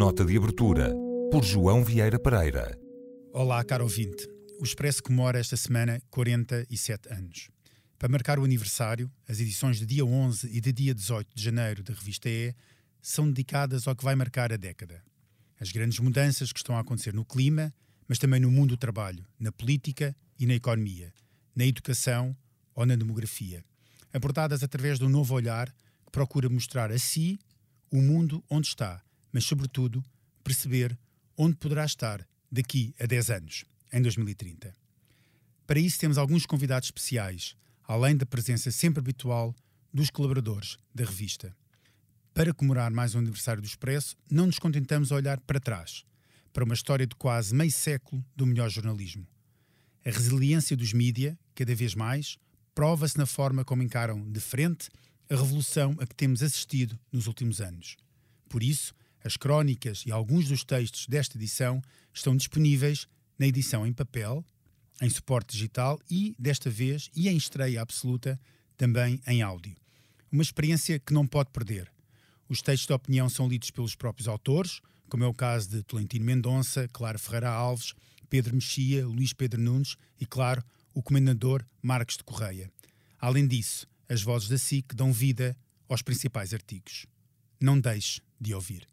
Nota de abertura por João Vieira Pereira. Olá, caro ouvinte. O Expresso comemora esta semana 47 anos. Para marcar o aniversário, as edições de dia 11 e de dia 18 de janeiro da revista E são dedicadas ao que vai marcar a década. As grandes mudanças que estão a acontecer no clima, mas também no mundo do trabalho, na política e na economia, na educação ou na demografia. Abordadas através de um novo olhar que procura mostrar a si o mundo onde está, mas, sobretudo, perceber onde poderá estar daqui a 10 anos, em 2030. Para isso, temos alguns convidados especiais, além da presença sempre habitual dos colaboradores da revista. Para comemorar mais um aniversário do Expresso, não nos contentamos a olhar para trás, para uma história de quase meio século do melhor jornalismo. A resiliência dos mídia, cada vez mais, prova-se na forma como encaram de frente a revolução a que temos assistido nos últimos anos. Por isso, as crónicas e alguns dos textos desta edição estão disponíveis na edição em papel, em suporte digital e, desta vez, e em estreia absoluta, também em áudio. Uma experiência que não pode perder. Os textos de opinião são lidos pelos próprios autores, como é o caso de Tolentino Mendonça, Clara Ferreira Alves, Pedro Mexia, Luís Pedro Nunes e, claro, o comendador Marcos de Correia. Além disso, as vozes da SIC dão vida aos principais artigos. Não deixe de ouvir.